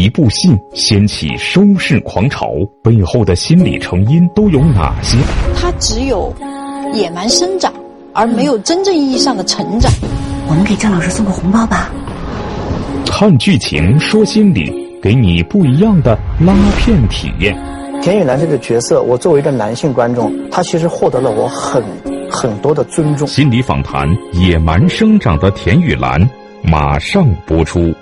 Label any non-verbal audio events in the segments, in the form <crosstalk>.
一部戏掀起收视狂潮，背后的心理成因都有哪些？它只有野蛮生长，而没有真正意义上的成长。我们给郑老师送个红包吧。看剧情说心理，给你不一样的拉片体验。田雨岚这个角色，我作为一个男性观众，他其实获得了我很很多的尊重。心理访谈：野蛮生长的田雨岚，马上播出。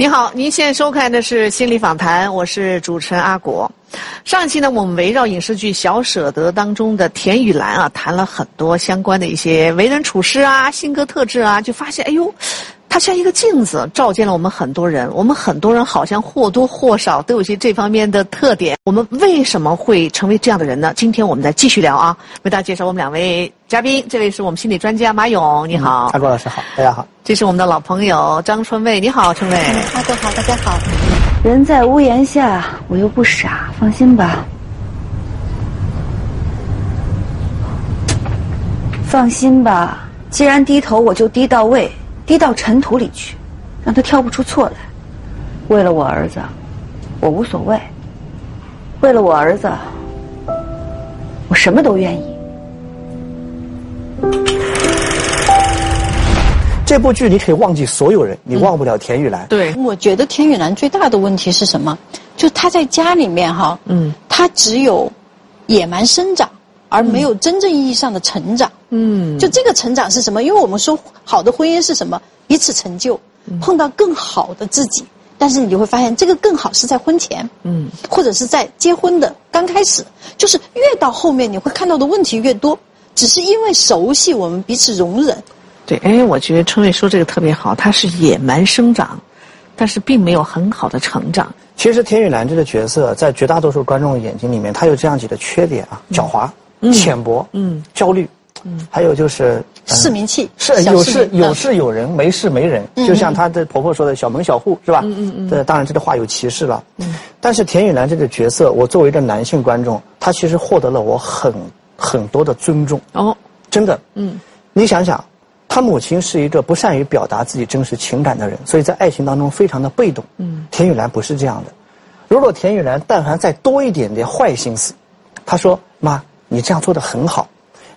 您好，您现在收看的是《心理访谈》，我是主持人阿果。上期呢，我们围绕影视剧《小舍得》当中的田雨岚啊，谈了很多相关的一些为人处事啊、性格特质啊，就发现，哎呦。它像一个镜子，照见了我们很多人。我们很多人好像或多或少都有些这方面的特点。我们为什么会成为这样的人呢？今天我们再继续聊啊！为大家介绍我们两位嘉宾，这位是我们心理专家马勇，你好。阿国老师好，大家好。这是我们的老朋友张春蔚，你好，春蔚。阿国好，大家好。人在屋檐下，我又不傻，放心吧。放心吧，既然低头，我就低到位。低到尘土里去，让他挑不出错来。为了我儿子，我无所谓。为了我儿子，我什么都愿意。这部剧你可以忘记所有人，你忘不了田雨岚。对，我觉得田雨岚最大的问题是什么？就她在家里面哈，嗯，她只有野蛮生长。而没有真正意义上的成长。嗯，就这个成长是什么？因为我们说好的婚姻是什么？彼此成就，碰到更好的自己。但是你就会发现，这个更好是在婚前，嗯，或者是在结婚的刚开始。就是越到后面，你会看到的问题越多。只是因为熟悉，我们彼此容忍。对，哎，我觉得春伟说这个特别好。他是野蛮生长，但是并没有很好的成长。其实田雨岚这个角色，在绝大多数观众的眼睛里面，他有这样几个缺点啊：狡猾。浅薄，嗯，焦虑，嗯，还有就是市民气，是有事有事有人，没事没人，就像她的婆婆说的小门小户是吧？嗯嗯嗯。这当然这个话有歧视了。嗯。但是田雨岚这个角色，我作为一个男性观众，她其实获得了我很很多的尊重。哦。真的。嗯。你想想，她母亲是一个不善于表达自己真实情感的人，所以在爱情当中非常的被动。嗯。田雨岚不是这样的。如果田雨岚但凡再多一点点坏心思，她说妈。你这样做的很好，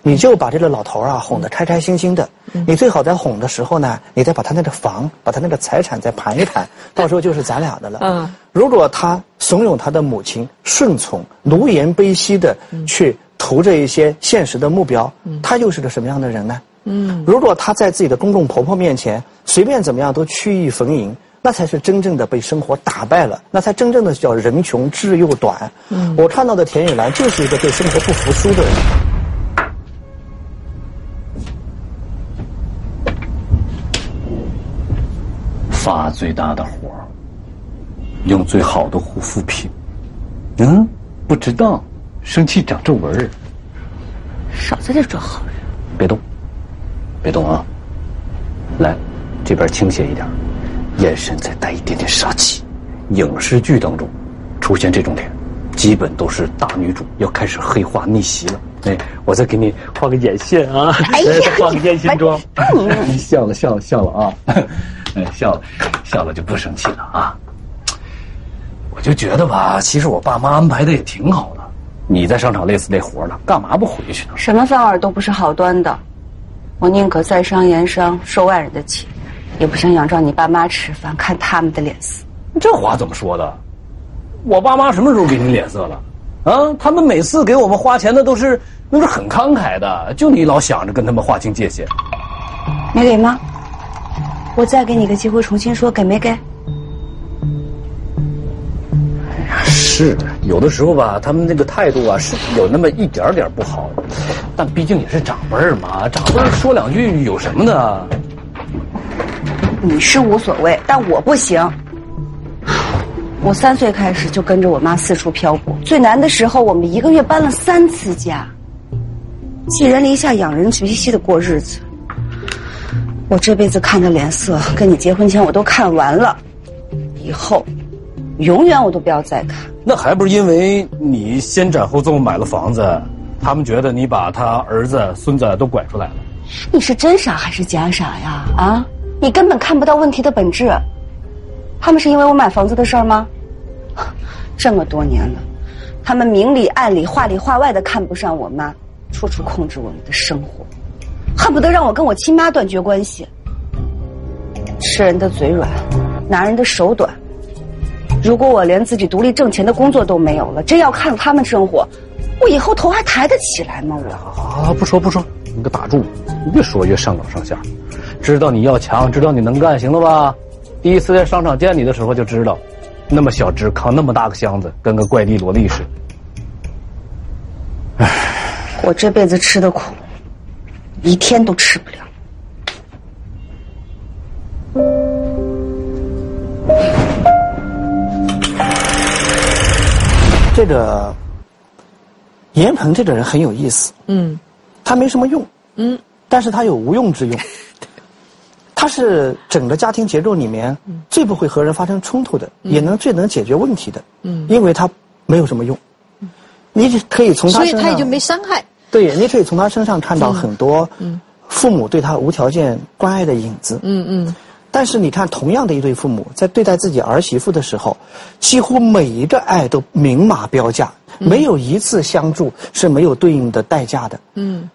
你就把这个老头啊哄得开开心心的。你最好在哄的时候呢，你再把他那个房、把他那个财产再盘一盘，到时候就是咱俩的了。嗯。如果他怂恿他的母亲顺从、奴颜卑膝的去图着一些现实的目标，他又是个什么样的人呢？嗯。如果他在自己的公公婆婆面前随便怎么样都曲意逢迎。那才是真正的被生活打败了，那才真正的叫人穷志又短。嗯，我看到的田雨岚就是一个对生活不服输的人。发最大的火，用最好的护肤品。嗯，不值当，生气长皱纹少在这装好人。别动，别动啊！来，这边倾斜一点。眼神再带一点点杀气，影视剧当中出现这种脸，基本都是大女主要开始黑化逆袭了。哎，我再给你画个眼线啊，哎呀，<laughs> 画个烟熏妆。你 <laughs> 笑了笑了笑了啊，哎笑了笑了就不生气了啊。我就觉得吧，其实我爸妈安排的也挺好的。你在商场累死累活的，干嘛不回去呢？什么饭碗都不是好端的，我宁可在商言商，受外人的气。也不想仰仗你爸妈吃饭，看他们的脸色。这话怎么说的？我爸妈什么时候给你脸色了？啊，他们每次给我们花钱的都是，那是很慷慨的。就你老想着跟他们划清界限。没给吗？我再给你个机会，重新说，给没给？哎呀，是有的时候吧，他们那个态度啊，是有那么一点点不好，但毕竟也是长辈嘛，长辈说两句有什么的？你是无所谓，但我不行。我三岁开始就跟着我妈四处漂泊，最难的时候我们一个月搬了三次家，寄人篱下，养人鼻息的过日子。我这辈子看的脸色，跟你结婚前我都看完了，以后永远我都不要再看。那还不是因为你先斩后奏买了房子，他们觉得你把他儿子孙子都拐出来了。你是真傻还是假傻呀？啊？你根本看不到问题的本质。他们是因为我买房子的事儿吗？<laughs> 这么多年了，他们明里暗里、话里话外的看不上我妈，处处控制我们的生活，恨不得让我跟我亲妈断绝关系。吃人的嘴软，拿人的手短。如果我连自己独立挣钱的工作都没有了，真要看他们生活，我以后头还抬得起来吗？我啊，不说不说，你给打住，越说越上纲上线。知道你要强，知道你能干，行了吧？第一次在商场见你的时候就知道，那么小只扛那么大个箱子，跟个怪力萝莉似的。唉，我这辈子吃的苦，一天都吃不了。这个严鹏这个人很有意思，嗯，他没什么用，嗯，但是他有无用之用，<laughs> 他是整个家庭结构里面最不会和人发生冲突的，也能最能解决问题的，嗯，因为他没有什么用，你可以从他所以他也就没伤害，对，你可以从他身上看到很多父母对他无条件关爱的影子，嗯嗯。但是你看，同样的一对父母在对待自己儿媳妇的时候，几乎每一个爱都明码标价，没有一次相助是没有对应的代价的。嗯，这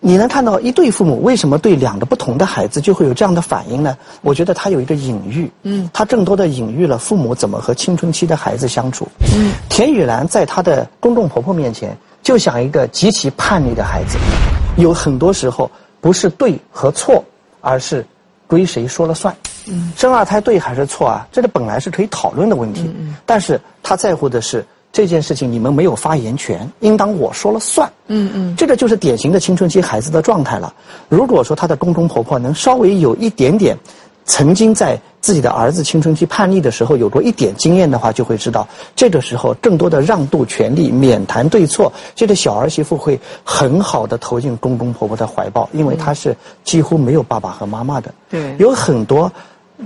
你能看到一对父母为什么对两个不同的孩子就会有这样的反应呢？我觉得他有一个隐喻，嗯，他更多的隐喻了父母怎么和青春期的孩子相处。嗯，田雨岚在她的公公婆婆面前就像一个极其叛逆的孩子，有很多时候不是对和错，而是。归谁说了算？嗯生二胎对还是错啊？这个本来是可以讨论的问题，嗯但是他在乎的是这件事情，你们没有发言权，应当我说了算。嗯嗯，这个就是典型的青春期孩子的状态了。如果说他的公公婆婆能稍微有一点点。曾经在自己的儿子青春期叛逆的时候有过一点经验的话，就会知道，这个时候更多的让渡权利、免谈对错，这个小儿媳妇会很好的投进公公婆婆的怀抱，因为她是几乎没有爸爸和妈妈的。对，有很多。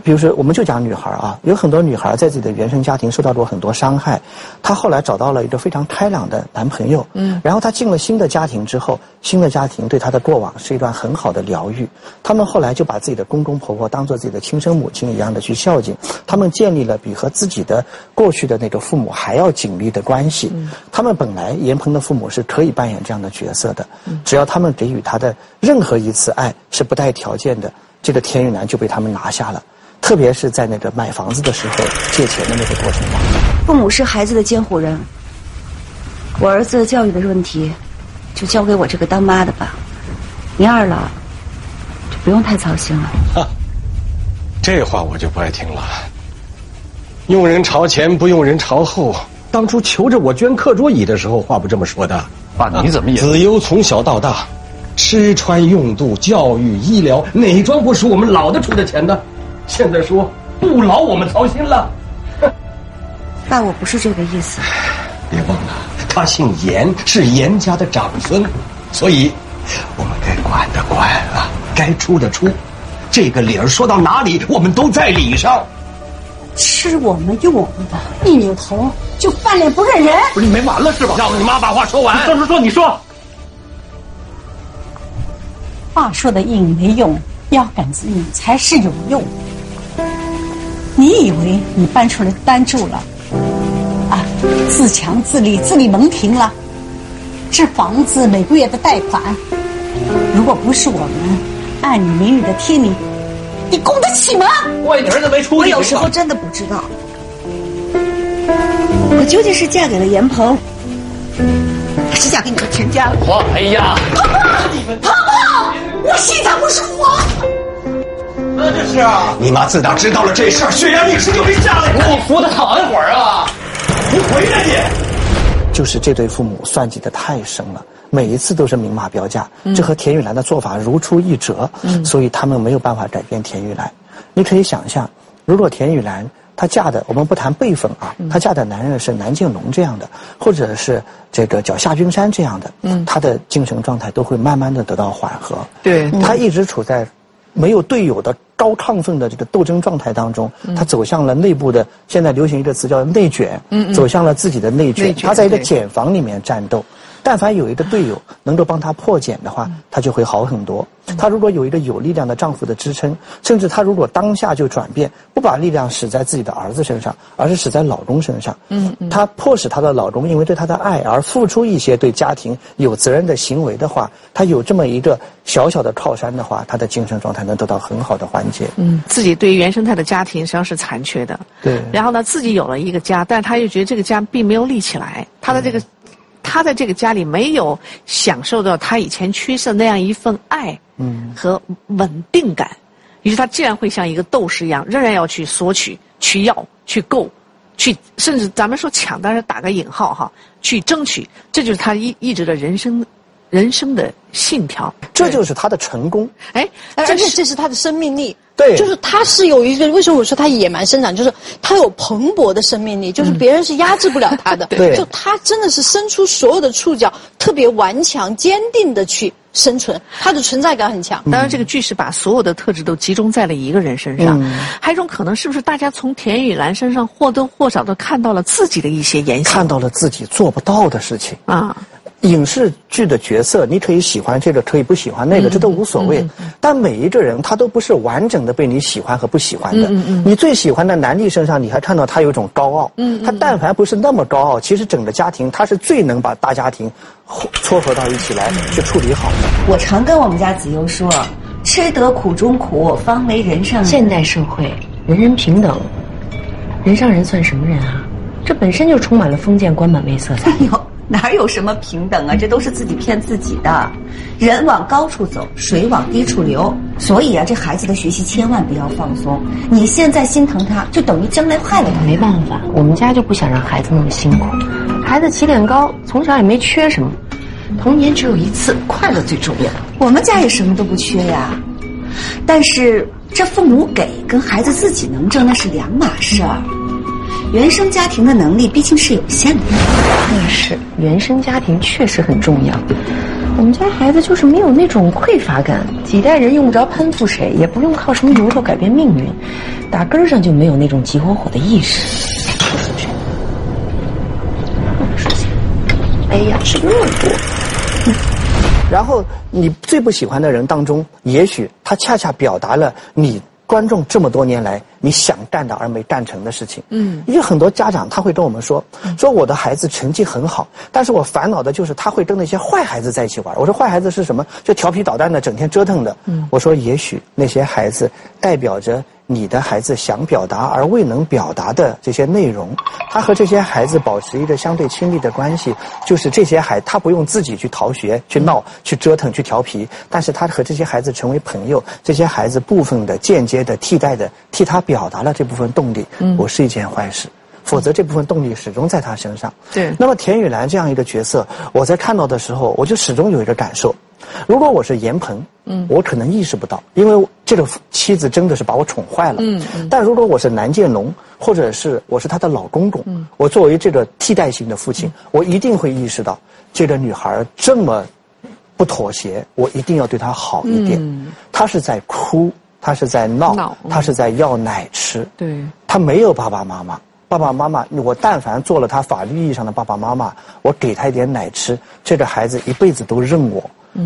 比如说，我们就讲女孩啊，有很多女孩在自己的原生家庭受到过很多伤害，她后来找到了一个非常开朗的男朋友，嗯，然后她进了新的家庭之后，新的家庭对她的过往是一段很好的疗愈，他们后来就把自己的公公婆婆当做自己的亲生母亲一样的去孝敬，他们建立了比和自己的过去的那个父母还要紧密的关系，他们本来严鹏的父母是可以扮演这样的角色的，只要他们给予他的任何一次爱是不带条件的，这个田雨岚就被他们拿下了。特别是在那个买房子的时候借钱的那个过程中，父母是孩子的监护人。我儿子教育的问题，就交给我这个当妈的吧。您二老就不用太操心了。哈，这话我就不爱听了。用人朝前，不用人朝后。当初求着我捐课桌椅的时候，话不这么说的。爸，你怎么也？子悠从小到大，吃穿用度、教育、医疗，哪桩不是我们老的出的钱的？现在说不劳我们操心了，<laughs> 爸，我不是这个意思。别忘了，他姓严，是严家的长孙，所以我们该管的管了，该出的出。这个理儿说到哪里，我们都在理上。吃我们用我们的，一扭头就翻脸不认人。不是你没完了是吧？让你妈把话说完。说说说，你说。话说的硬没用，腰杆子硬才是有用。你以为你搬出来单住了，啊，自强自立，自立门庭了，这房子每个月的贷款，如果不是我们按你名义的贴你，你供得起吗？怪你儿子没出息。我有时候真的不知道，我究竟是嫁给了严鹏，还是嫁给你们全家了？哎呀，婆婆，婆婆，我心脏不舒服。那这是啊！你妈自打知道了这事儿，血压一直就没下来。你扶他躺一会儿啊！你回来你！就是这对父母算计的太深了，每一次都是明码标价，这和田雨岚的做法如出一辙。嗯，所以他们没有办法改变田雨岚。你可以想象，如果田雨岚她嫁的，我们不谈辈分啊，她嫁的男人是南靖龙这样的，或者是这个叫夏君山这样的，嗯，她的精神状态都会慢慢的得到缓和。对，她一直处在。没有队友的高亢奋的这个斗争状态当中，他走向了内部的现在流行一个词叫内卷，走向了自己的内卷。他在一个茧房里面战斗，但凡有一个队友能够帮他破茧的话，他就会好很多。他如果有一个有力量的丈夫的支撑，甚至他如果当下就转变，不把力量使在自己的儿子身上，而是使在老公身上，嗯，她迫使她的老公因为对她的爱而付出一些对家庭有责任的行为的话，她有这么一个小小的靠山的话，她的精神状态能得到很好的缓解。嗯，自己对于原生态的家庭实际上是残缺的。对。然后呢，自己有了一个家，但她又觉得这个家并没有立起来，她的这个。他在这个家里没有享受到他以前缺失的那样一份爱嗯和稳定感，于是他竟然会像一个斗士一样，仍然要去索取、去要、去够、去，甚至咱们说抢，但是打个引号哈，去争取，这就是他一一直的人生。人生的信条，这就是他的成功。哎，而且这是他的生命力。对，就是他是有一个，为什么我说他野蛮生长？就是他有蓬勃的生命力，就是别人是压制不了他的。对，就他真的是伸出所有的触角，特别顽强、坚定的去生存，他的存在感很强。当然，这个剧是把所有的特质都集中在了一个人身上。嗯还有一种可能，是不是大家从田雨岚身上或多或少的看到了自己的一些言行，看到了自己做不到的事情啊。影视剧的角色，你可以喜欢这个，可以不喜欢那个，这都无所谓。但每一个人，他都不是完整的被你喜欢和不喜欢的。你最喜欢的男帝身上，你还看到他有一种高傲。他但凡不是那么高傲，其实整个家庭他是最能把大家庭撮合到一起来去处理好的。我常跟我们家子悠说：“吃得苦中苦，方为人上人。”现代社会，人人平等，人上人算什么人啊？这本身就充满了封建官本位色彩。哪有什么平等啊？这都是自己骗自己的。人往高处走，水往低处流。所以啊，这孩子的学习千万不要放松。你现在心疼他，就等于将来害了他。没办法，我们家就不想让孩子那么辛苦。孩子起点高，从小也没缺什么。童年只有一次，快乐最重要。我们家也什么都不缺呀。但是这父母给跟孩子自己能挣那是两码事儿。原生家庭的能力毕竟是有限的，那是原生家庭确实很重要。我们家孩子就是没有那种匮乏感，几代人用不着攀附谁，也不用靠什么由头改变命运，打根儿上就没有那种急火火的意识。哎呀，吃那么多。然后你最不喜欢的人当中，也许他恰恰表达了你。观众这么多年来，你想干的而没干成的事情，嗯，因为很多家长他会跟我们说，说我的孩子成绩很好，但是我烦恼的就是他会跟那些坏孩子在一起玩。我说坏孩子是什么？就调皮捣蛋的，整天折腾的。嗯，我说也许那些孩子代表着。你的孩子想表达而未能表达的这些内容，他和这些孩子保持一个相对亲密的关系，就是这些孩他不用自己去逃学、去闹、去折腾、去调皮，但是他和这些孩子成为朋友，这些孩子部分的、间接的、替代的替他表达了这部分动力，不是一件坏事。否则这部分动力始终在他身上。对。那么田雨岚这样一个角色，我在看到的时候，我就始终有一个感受。如果我是严鹏，嗯，我可能意识不到，因为这个妻子真的是把我宠坏了，嗯嗯。但如果我是南建龙，或者是我是他的老公公，嗯，我作为这个替代性的父亲，我一定会意识到，这个女孩这么不妥协，我一定要对她好一点。嗯。她是在哭，她是在闹，她是在要奶吃。对。她没有爸爸妈妈，爸爸妈妈，我但凡做了他法律意义上的爸爸妈妈，我给他一点奶吃，这个孩子一辈子都认我。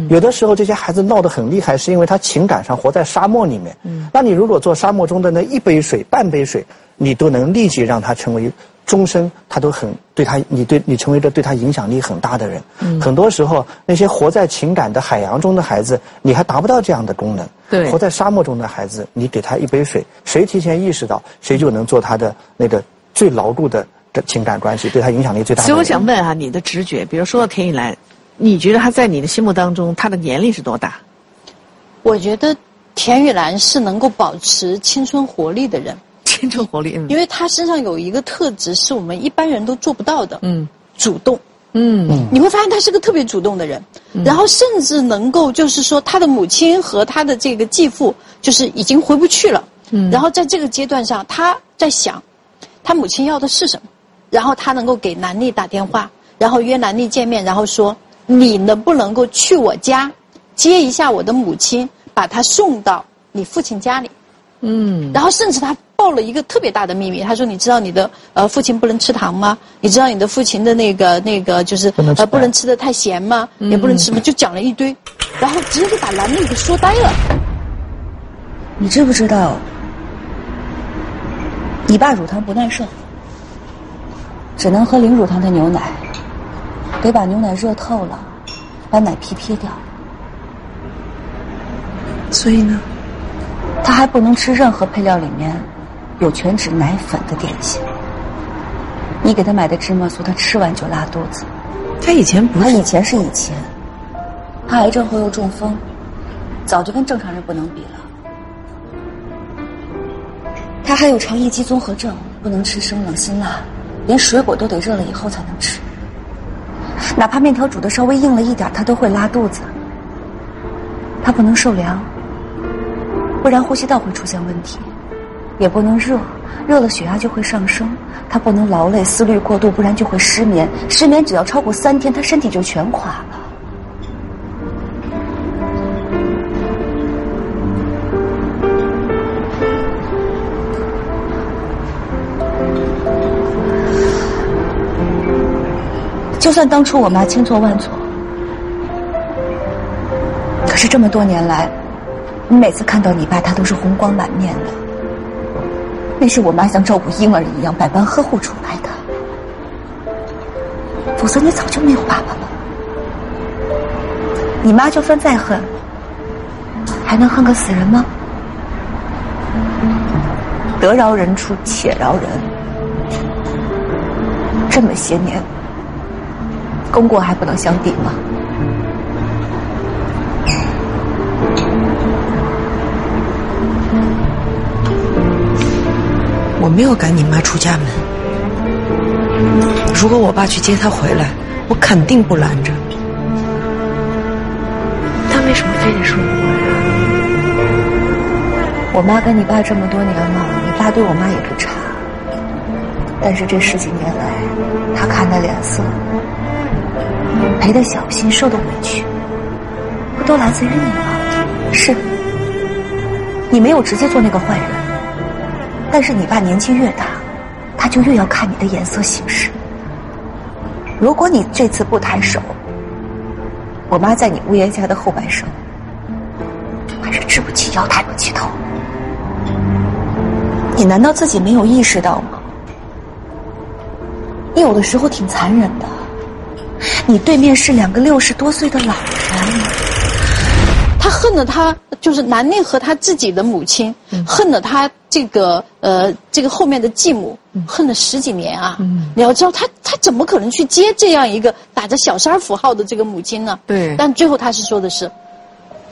有的时候这些孩子闹得很厉害，是因为他情感上活在沙漠里面。嗯，那你如果做沙漠中的那一杯水、半杯水，你都能立即让他成为终身，他都很对他，你对你成为一个对他影响力很大的人。嗯，很多时候那些活在情感的海洋中的孩子，你还达不到这样的功能。对，活在沙漠中的孩子，你给他一杯水，谁提前意识到，谁就能做他的那个最牢固的的情感关系，对他影响力最大。所以我想问啊，你的直觉，比如说到田雨岚。你觉得他在你的心目当中，他的年龄是多大？我觉得田雨岚是能够保持青春活力的人。青春活力，嗯。因为他身上有一个特质，是我们一般人都做不到的。嗯。主动。嗯。你会发现他是个特别主动的人，然后甚至能够就是说，他的母亲和他的这个继父就是已经回不去了。嗯。然后在这个阶段上，他在想，他母亲要的是什么，然后他能够给南丽打电话。然后约兰丽见面，然后说：“你能不能够去我家接一下我的母亲，把她送到你父亲家里？”嗯。然后甚至他抱爆了一个特别大的秘密。他说：“你知道你的呃父亲不能吃糖吗？你知道你的父亲的那个那个就是呃不能吃的太咸吗？也不能吃什么，就讲了一堆，然后直接就把兰丽给说呆了。你知不知道，你爸乳糖不耐受，只能喝零乳糖的牛奶，得把牛奶热透了，把奶皮撇掉。所以呢？”他还不能吃任何配料里面有全脂奶粉的点心。你给他买的芝麻酥，他吃完就拉肚子。他以前不是，他以前是以前，他癌症后又中风，早就跟正常人不能比了。他还有肠易激综合症，不能吃生冷辛辣，连水果都得热了以后才能吃。哪怕面条煮的稍微硬了一点，他都会拉肚子。他不能受凉。不然呼吸道会出现问题，也不能热，热了血压就会上升。他不能劳累、思虑过度，不然就会失眠。失眠只要超过三天，他身体就全垮了。就算当初我妈千错万错，可是这么多年来。你每次看到你爸，他都是红光满面的。那是我妈像照顾婴儿一样百般呵护出来的，否则你早就没有爸爸了。你妈就算再恨，还能恨个死人吗？得饶人处且饶人，这么些年，功过还不能相抵吗？我没有赶你妈出家门。如果我爸去接她回来，我肯定不拦着。他为什么非得说我呀？我妈跟你爸这么多年了，你爸对我妈也不差。但是这十几年来，他看的脸色、赔的小心、受的委屈，不都来自于你吗？是，你没有直接做那个坏人。但是你爸年纪越大，他就越要看你的眼色行事。如果你这次不抬手，我妈在你屋檐下的后半生，还是直不起腰，抬不起头。你难道自己没有意识到吗？你有的时候挺残忍的。你对面是两个六十多岁的老人，他恨了他。就是南宁和他自己的母亲恨了他这个呃这个后面的继母恨了十几年啊！你要知道他他怎么可能去接这样一个打着小三符号的这个母亲呢？对。但最后他是说的是，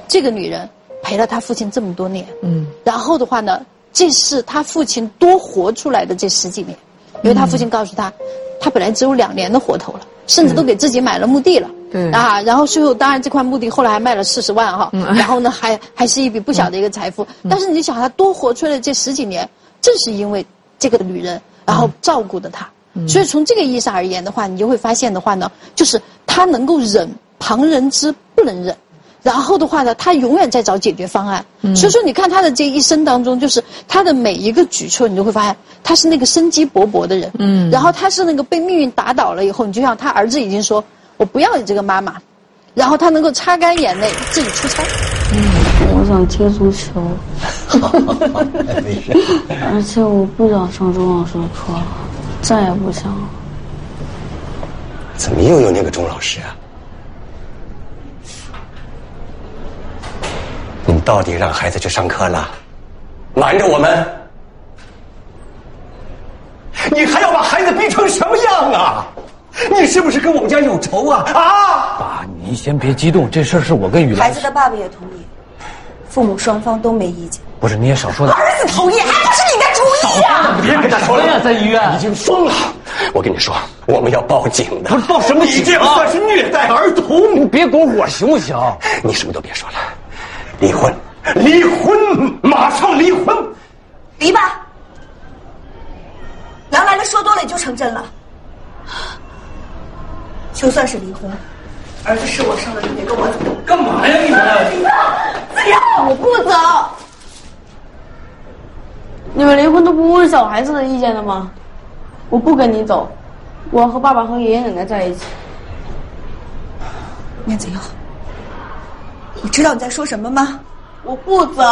这个女人陪了他父亲这么多年，嗯，然后的话呢，这是他父亲多活出来的这十几年，因为他父亲告诉他，他本来只有两年的活头了，甚至都给自己买了墓地了。对啊，然后最后当然这块墓地后来还卖了四十万哈，然后呢还还是一笔不小的一个财富。但是你想他多活出来这十几年，正是因为这个女人，然后照顾的他。所以从这个意义上而言的话，你就会发现的话呢，就是他能够忍旁人之不能忍。然后的话呢，他永远在找解决方案。所以说，你看他的这一生当中，就是他的每一个举措，你就会发现他是那个生机勃勃的人。嗯。然后他是那个被命运打倒了以后，你就像他儿子已经说：“我不要你这个妈妈。”然后他能够擦干眼泪自己出差。嗯，我想踢足球。没事。而且我不想上钟老师的课了，再也不想了。怎么又有那个钟老师啊？你到底让孩子去上课了，瞒着我们，你还要把孩子逼成什么样啊？你是不是跟我们家有仇啊？啊！爸，您先别激动，这事儿是我跟雨兰。孩子的爸爸也同意，父母双方都没意见。不是，你也少说点。儿子同意，还不是你的主意呀？别跟他说了呀，在医院已经疯了。我跟你说，我们要报警的。不是报什么警？你这样算是虐待儿童。你别拱火行不行？你什么都别说了。离婚，离婚，马上离婚，离吧。杨来了说多了也就成真了。就算是离婚，儿子是我生的，你得跟我走。干嘛呀你们？子阳，我不走。你们离婚都不问小孩子的意见的吗？我不跟你走，我要和爸爸和爷爷奶奶在一起。面子瑶，你知道你在说什么吗？我不走，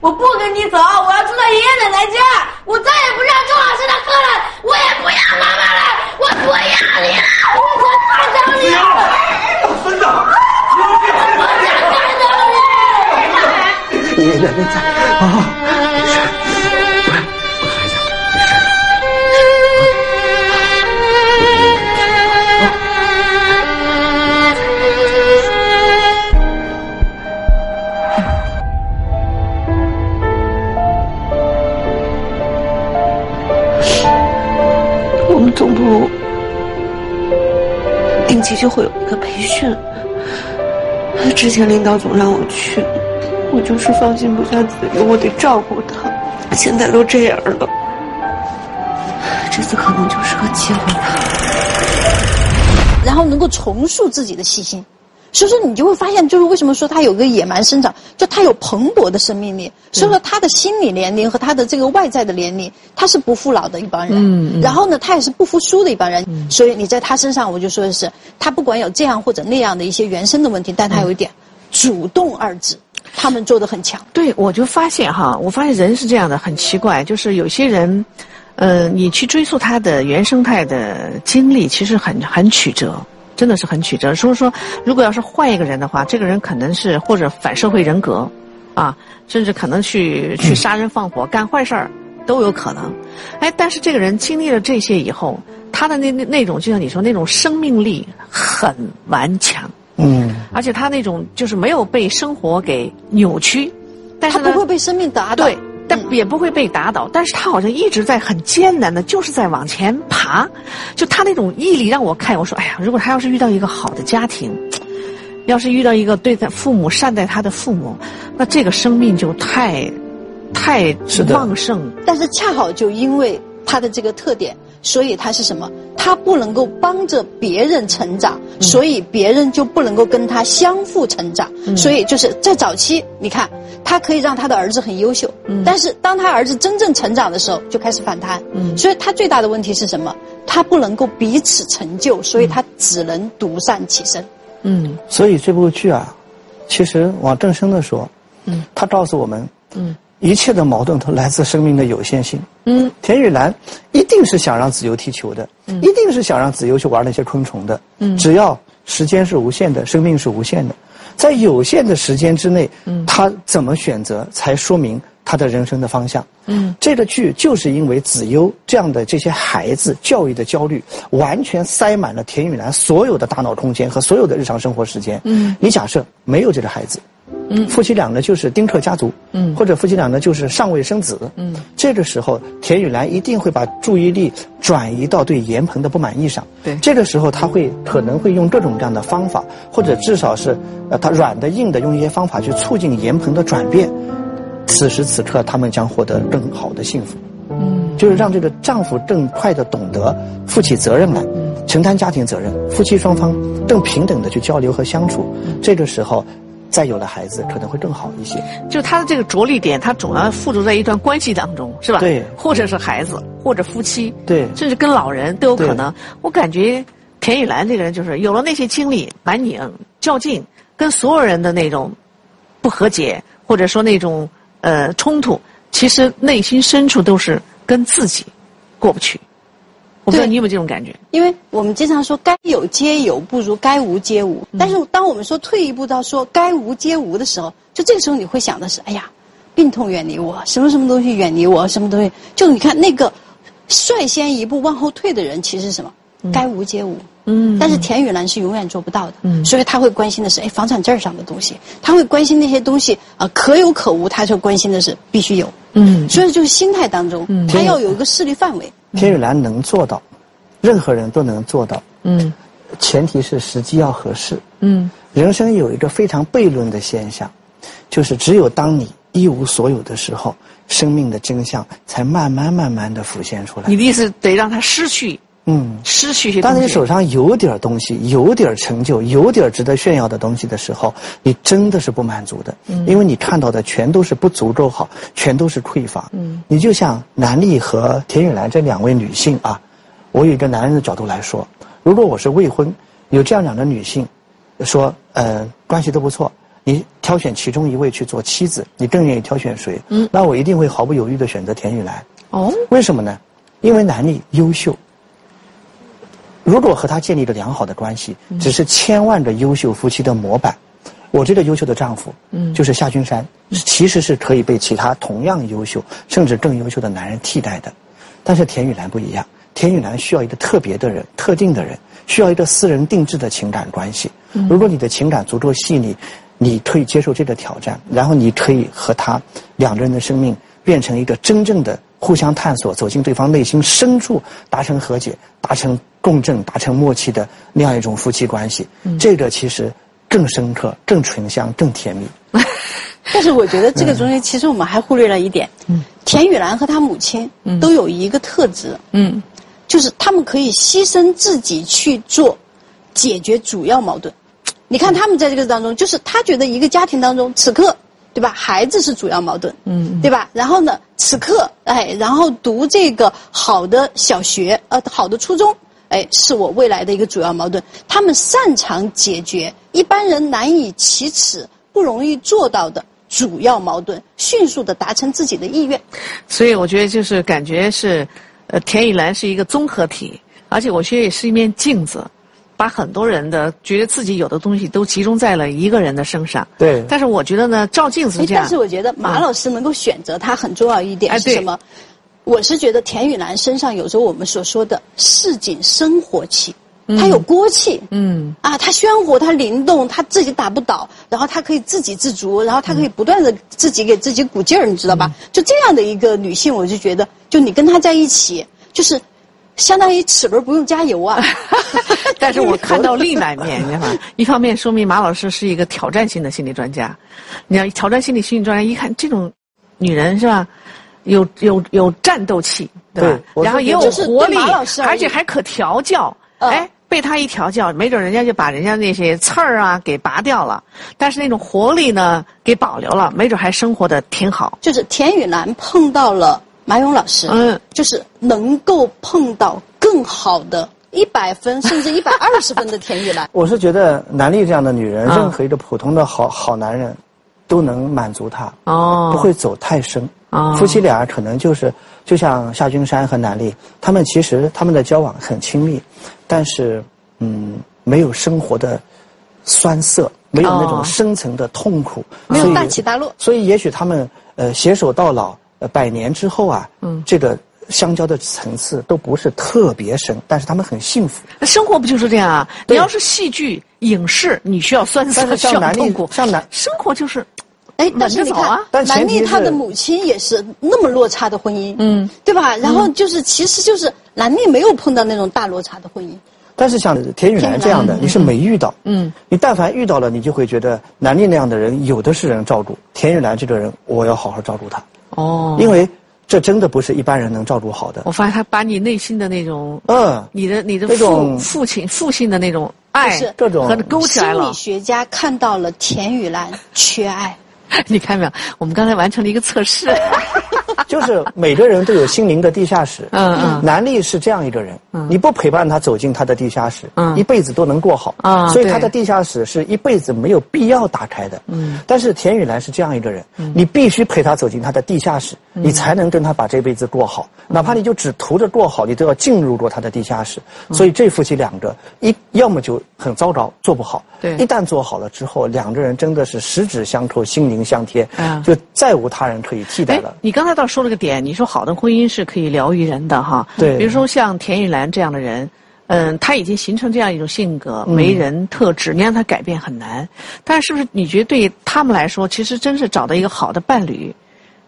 我不跟你走，我要住在爷爷奶奶家。我再也不上周老师的课了，我也不要妈妈了，我不要你了，我不看到你了。孙子，我想看到你。爷爷奶奶在啊。就会有一个培训，之前领导总让我去，我就是放心不下子悠，我得照顾他。现在都这样了，这次可能就是个机会吧。然后能够重塑自己的信心。所以说，你就会发现，就是为什么说他有个野蛮生长，就他有蓬勃的生命力。所以说，他的心理年龄和他的这个外在的年龄，他是不服老的一帮人。嗯嗯。然后呢，他也是不服输的一帮人。嗯。所以你在他身上，我就说的是，他不管有这样或者那样的一些原生的问题，但他有一点，主动二字，他们做的很强。对，我就发现哈，我发现人是这样的，很奇怪，就是有些人，呃，你去追溯他的原生态的经历，其实很很曲折。真的是很曲折。所以说，如果要是换一个人的话，这个人可能是或者反社会人格，啊，甚至可能去去杀人放火、干坏事儿都有可能。哎，但是这个人经历了这些以后，他的那那那种，就像你说那种生命力很顽强。嗯。而且他那种就是没有被生活给扭曲，但是他不会被生命打倒。对。但也不会被打倒，但是他好像一直在很艰难的，就是在往前爬。就他那种毅力，让我看，我说，哎呀，如果他要是遇到一个好的家庭，要是遇到一个对待父母善待他的父母，那这个生命就太，太旺盛。但是恰好就因为他的这个特点。所以他是什么？他不能够帮着别人成长，所以别人就不能够跟他相互成长。所以就是在早期，你看他可以让他的儿子很优秀，但是当他儿子真正成长的时候，就开始反弹。所以他最大的问题是什么？他不能够彼此成就，所以他只能独善其身。嗯，所以这部剧啊，其实往正生的说，嗯，他告诉我们，嗯。一切的矛盾都来自生命的有限性。嗯，田雨岚一定是想让子悠踢球的，嗯一定是想让子悠去玩那些昆虫的。嗯，只要时间是无限的，生命是无限的，在有限的时间之内，嗯，他怎么选择才说明他的人生的方向。嗯，这个剧就是因为子悠这样的这些孩子教育的焦虑，完全塞满了田雨岚所有的大脑空间和所有的日常生活时间。嗯，你假设没有这个孩子。嗯，夫妻俩呢就是丁克家族，嗯，或者夫妻俩呢就是尚未生子，嗯，这个时候田雨岚一定会把注意力转移到对严鹏的不满意上，对，这个时候他会可能会用各种各样的方法，或者至少是呃他软的硬的用一些方法去促进严鹏的转变，此时此刻他们将获得更好的幸福，嗯，就是让这个丈夫更快的懂得负起责任来，承担家庭责任，夫妻双方更平等的去交流和相处，这个时候。再有了孩子，可能会更好一些。就他的这个着力点，他总要附着在一段关系当中，是吧？对。或者是孩子，或者夫妻，对，甚至跟老人都有可能。我感觉田雨岚这个人，就是有了那些经历，蛮拧、较劲，跟所有人的那种不和解，或者说那种呃冲突，其实内心深处都是跟自己过不去。我不知道你有没有这种感觉？因为我们经常说“该有皆有，不如该无皆无”。但是当我们说退一步到说“该无皆无”的时候，就这个时候你会想的是：哎呀，病痛远离我，什么什么东西远离我，什么东西？就你看那个率先一步往后退的人，其实是什么？该无皆无。嗯。但是田雨岚是永远做不到的。嗯。所以他会关心的是：哎，房产证上的东西，他会关心那些东西啊，可有可无。他就关心的是必须有。嗯。所以就是心态当中，他要有一个势力范围。田雨岚能做到，任何人都能做到。嗯，前提是时机要合适。嗯，人生有一个非常悖论的现象，就是只有当你一无所有的时候，生命的真相才慢慢慢慢的浮现出来。你的意思得让他失去嗯，失去一些。当你手上有点东西，有点成就，有点值得炫耀的东西的时候，你真的是不满足的，嗯，因为你看到的全都是不足够好，全都是匮乏，嗯，你就像南丽和田雨岚这两位女性啊，我有一个男人的角度来说，如果我是未婚，有这样两个女性，说呃关系都不错，你挑选其中一位去做妻子，你更愿意挑选谁？嗯，那我一定会毫不犹豫的选择田雨岚。哦，为什么呢？因为南丽优秀。如果和他建立了良好的关系，只是千万个优秀夫妻的模板。我这个优秀的丈夫，嗯就是夏君山，其实是可以被其他同样优秀甚至更优秀的男人替代的。但是田雨岚不一样，田雨岚需要一个特别的人、特定的人，需要一个私人定制的情感关系。如果你的情感足够细腻，你可以接受这个挑战，然后你可以和他两个人的生命变成一个真正的。互相探索，走进对方内心深处，达成和解，达成共振，达成默契的那样一种夫妻关系，这个其实更深刻、更醇香、更甜蜜。<laughs> 但是我觉得这个中间，其实我们还忽略了一点。田雨岚和她母亲都有一个特质，嗯，就是他们可以牺牲自己去做解决主要矛盾。你看他们在这个当中，就是他觉得一个家庭当中，此刻。对吧？孩子是主要矛盾，嗯，对吧？然后呢，此刻，哎，然后读这个好的小学，呃，好的初中，哎，是我未来的一个主要矛盾。他们擅长解决一般人难以启齿、不容易做到的主要矛盾，迅速的达成自己的意愿。所以我觉得就是感觉是，呃，田雨岚是一个综合体，而且我觉得也是一面镜子。把很多人的觉得自己有的东西都集中在了一个人的身上。对。但是我觉得呢，照镜子这样。但是我觉得马老师能够选择他很重要一点是什么？我是觉得田雨岚身上有着我们所说的市井生活气，她有锅气。嗯。啊，她鲜活，她灵动，她自己打不倒，然后她可以自给自足，然后她可以不断的自己给自己鼓劲儿，你知道吧？就这样的一个女性，我就觉得，就你跟她在一起，就是。相当于齿轮不用加油啊！<laughs> 但是我看到另一面，你知道吗？<laughs> 一方面说明马老师是一个挑战性的心理专家。你要挑战心理心理专家，一看这种女人是吧？有有有战斗气，对吧？然后也有活力，而且还可调教。哎，被他一调教，没准人家就把人家那些刺儿啊给拔掉了，但是那种活力呢给保留了，没准还生活的挺好。就是田雨岚碰到了。马勇老师，嗯，就是能够碰到更好的一百分甚至 <laughs> 一百二十分的田雨岚。我是觉得南丽这样的女人，任何一个普通的好好男人，都能满足她，哦，不会走太深。哦，夫妻俩可能就是就像夏君山和南丽，他们其实他们的交往很亲密，但是嗯，没有生活的酸涩，没有那种深层的痛苦，没有大起大落。所以也许他们呃携手到老。呃百年之后啊，嗯，这个相交的层次都不是特别深，但是他们很幸福。那生活不就是这样啊？你要是戏剧、影视，你需要酸涩，需要痛苦。像男生活就是，哎，但是你看，兰丽她的母亲也是那么落差的婚姻，嗯，对吧？然后就是，其实就是兰丽没有碰到那种大落差的婚姻。但是像田雨岚这样的，你是没遇到，嗯，你但凡遇到了，你就会觉得兰丽那样的人有的是人照顾。田雨岚这个人，我要好好照顾他。哦，因为这真的不是一般人能照顾好的。我发现他把你内心的那种，嗯，你的你的父父亲父亲的那种爱，各种和勾起来了。心理学家看到了田雨岚缺爱，<laughs> 你看没有？我们刚才完成了一个测试。<laughs> 就是每个人都有心灵的地下室。嗯嗯。南丽是这样一个人，你不陪伴他走进他的地下室，一辈子都能过好。啊。所以他的地下室是一辈子没有必要打开的。嗯。但是田雨岚是这样一个人，你必须陪他走进他的地下室，你才能跟他把这辈子过好。哪怕你就只图着过好，你都要进入过他的地下室。所以这夫妻两个一要么就很糟糕，做不好。对。一旦做好了之后，两个人真的是十指相扣，心灵相贴，就再无他人可以替代了。你刚才倒说了个点，你说好的婚姻是可以疗愈人的哈。对。比如说像田雨岚这样的人，嗯，他已经形成这样一种性格、为人特质，你让他改变很难。但是，是不是你觉得对他们来说，其实真是找到一个好的伴侣，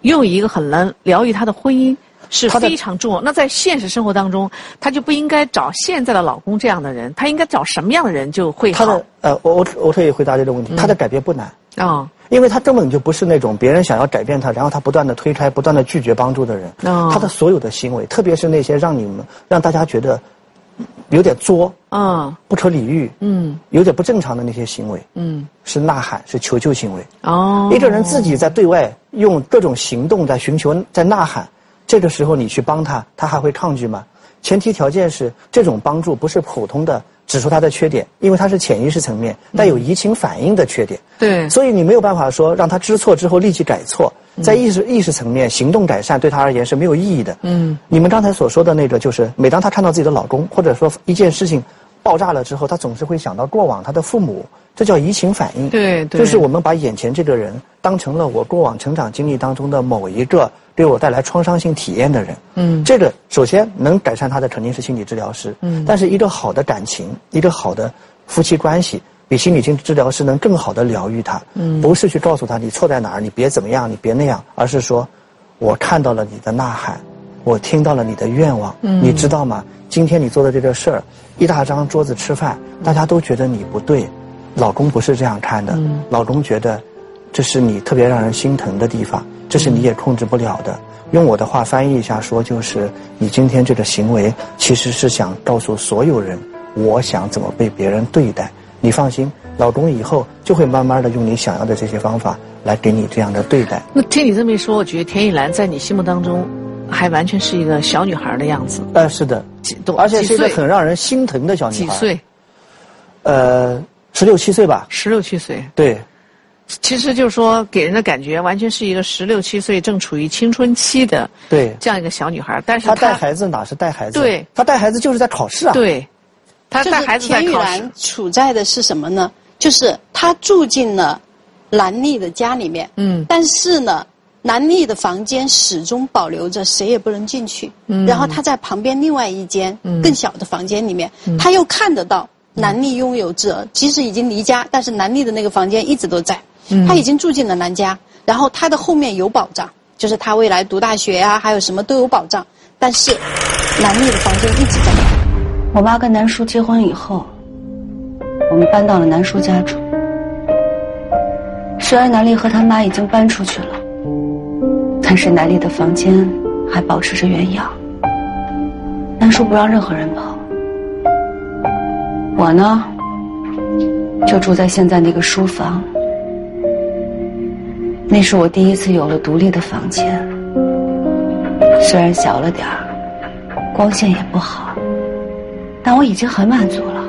又有一个很能疗愈他的婚姻是非常重要。那在现实生活当中，他就不应该找现在的老公这样的人，他应该找什么样的人就会好？他的呃，我我我可以回答这个问题，他的改变不难啊。因为他根本就不是那种别人想要改变他，然后他不断的推开、不断的拒绝帮助的人。他的所有的行为，特别是那些让你们让大家觉得有点作，嗯，不可理喻，嗯，有点不正常的那些行为，嗯，是呐喊，是求救行为。哦，一个人自己在对外用各种行动在寻求，在呐喊，这个时候你去帮他，他还会抗拒吗？前提条件是这种帮助不是普通的指出他的缺点，因为他是潜意识层面带有移情反应的缺点。对，所以你没有办法说让他知错之后立即改错。在意识意识层面，行动改善对他而言是没有意义的。嗯，你们刚才所说的那个，就是每当他看到自己的老公，或者说一件事情爆炸了之后，他总是会想到过往他的父母，这叫移情反应。对对，就是我们把眼前这个人当成了我过往成长经历当中的某一个对我带来创伤性体验的人。嗯，这个首先能改善他的肯定是心理治疗师。嗯，但是一个好的感情，一个好的夫妻关系。比心理治治疗师能更好的疗愈他，嗯不是去告诉他你错在哪儿，你别怎么样，你别那样，而是说，我看到了你的呐喊，我听到了你的愿望，你知道吗？今天你做的这个事儿，一大张桌子吃饭，大家都觉得你不对，老公不是这样看的，老公觉得，这是你特别让人心疼的地方，这是你也控制不了的。用我的话翻译一下说，就是你今天这个行为，其实是想告诉所有人，我想怎么被别人对待。你放心，老公以后就会慢慢的用你想要的这些方法来给你这样的对待。那听你这么一说，我觉得田雨岚在你心目当中，还完全是一个小女孩的样子。呃，是的，几多？而且是一个很让人心疼的小女孩。几岁？呃，十六七岁吧。十六七岁。对。其实就是说，给人的感觉完全是一个十六七岁正处于青春期的对这样一个小女孩。但是她带孩子哪是带孩子？对。她带孩子就是在考试啊。对。她带孩子田雨岚处在的是什么呢？就是她住进了兰丽的家里面，嗯，但是呢，南丽的房间始终保留着谁也不能进去。嗯，然后她在旁边另外一间更小的房间里面，她又看得到南丽拥有着，即使已经离家，但是南丽的那个房间一直都在。嗯，她已经住进了南家，然后她的后面有保障，就是她未来读大学啊，还有什么都有保障。但是南丽的房间一直在。我妈跟南叔结婚以后，我们搬到了南叔家住。虽然南丽和他妈已经搬出去了，但是南丽的房间还保持着原样。南叔不让任何人碰，我呢，就住在现在那个书房。那是我第一次有了独立的房间，虽然小了点儿，光线也不好。但我已经很满足了。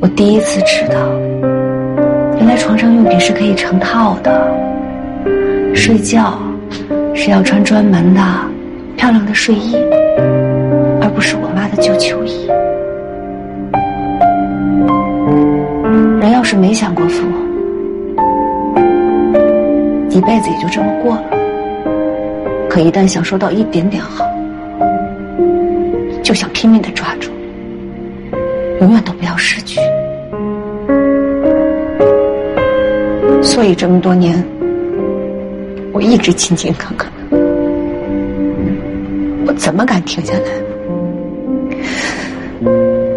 我第一次知道，原来床上用品是可以成套的。睡觉是要穿专门的、漂亮的睡衣，而不是我妈的旧秋衣。人要是没享过福，一辈子也就这么过了。可一旦享受到一点点好，就想拼命的抓住，永远都不要失去。所以这么多年，我一直勤勤恳恳的，我怎么敢停下来？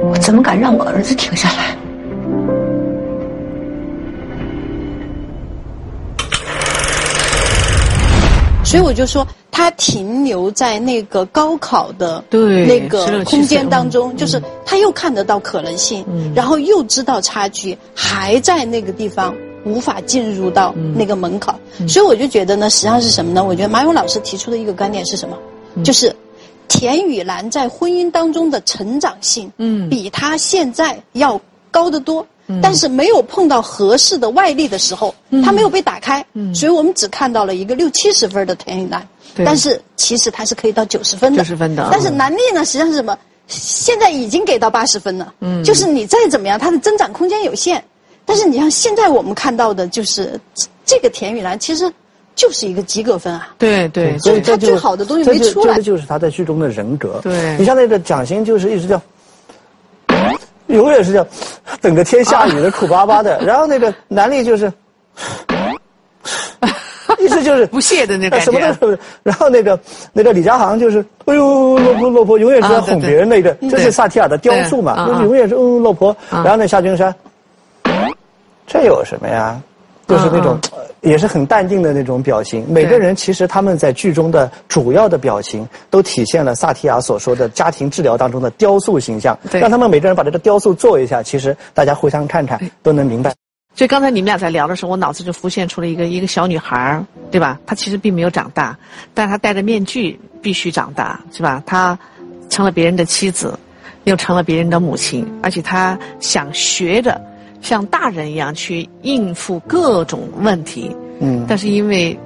我怎么敢让我儿子停下来？所以我就说。他停留在那个高考的那个空间当中，就是他又看得到可能性，然后又知道差距，还在那个地方无法进入到那个门槛。所以我就觉得呢，实际上是什么呢？我觉得马勇老师提出的一个观点是什么？就是田雨岚在婚姻当中的成长性，比她现在要高得多。但是没有碰到合适的外力的时候，他没有被打开，所以我们只看到了一个六七十分的田雨岚。但是其实他是可以到九十分的。九十分的。但是南丽呢，实际上是什么？现在已经给到八十分了。嗯。就是你再怎么样，它的增长空间有限。但是你像现在我们看到的，就是这个田雨岚，其实就是一个及格分啊。对对。所以他最好的东西没出来。这就是他在剧中的人格。对。你像那个蒋欣，就是一直叫，永远是叫，等着天下雨的苦巴巴的。然后那个南丽就是。<laughs> 意思就是 <laughs> 不屑的那感觉，什么都是。然后那个那个李佳航就是，哎呦，老婆老婆，永远是在哄别人那个，这是萨提尔的雕塑嘛，就是永远是嗯老婆。然后那夏君山，这有什么呀？就是那种。也是很淡定的那种表情。每个人其实他们在剧中的主要的表情，都体现了萨提亚所说的家庭治疗当中的雕塑形象。让他们每个人把这个雕塑做一下，其实大家互相看看都能明白。所以刚才你们俩在聊的时候，我脑子就浮现出了一个一个小女孩，对吧？她其实并没有长大，但是她戴着面具必须长大，是吧？她成了别人的妻子，又成了别人的母亲，而且她想学着。像大人一样去应付各种问题，嗯，但是因为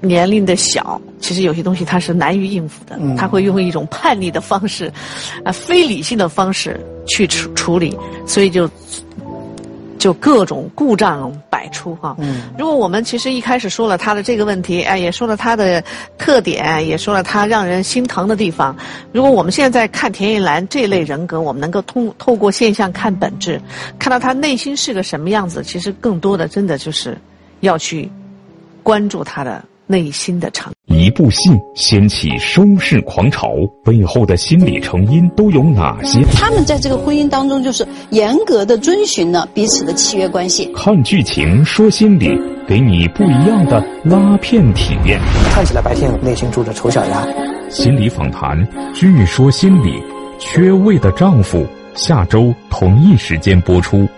年龄的小，其实有些东西他是难于应付的，他会用一种叛逆的方式，啊，非理性的方式去处处理，所以就。就各种故障百出哈。嗯，如果我们其实一开始说了他的这个问题，哎，也说了他的特点，也说了他让人心疼的地方。如果我们现在看田一兰这类人格，我们能够通透过现象看本质，看到他内心是个什么样子，其实更多的真的就是要去关注他的。内心的成一部戏掀起收视狂潮，背后的心理成因都有哪些？他们在这个婚姻当中，就是严格的遵循了彼此的契约关系。看剧情说心理，给你不一样的拉片体验。看起来白天内心住着丑小鸭。心理访谈，据说心理，缺位的丈夫，下周同一时间播出。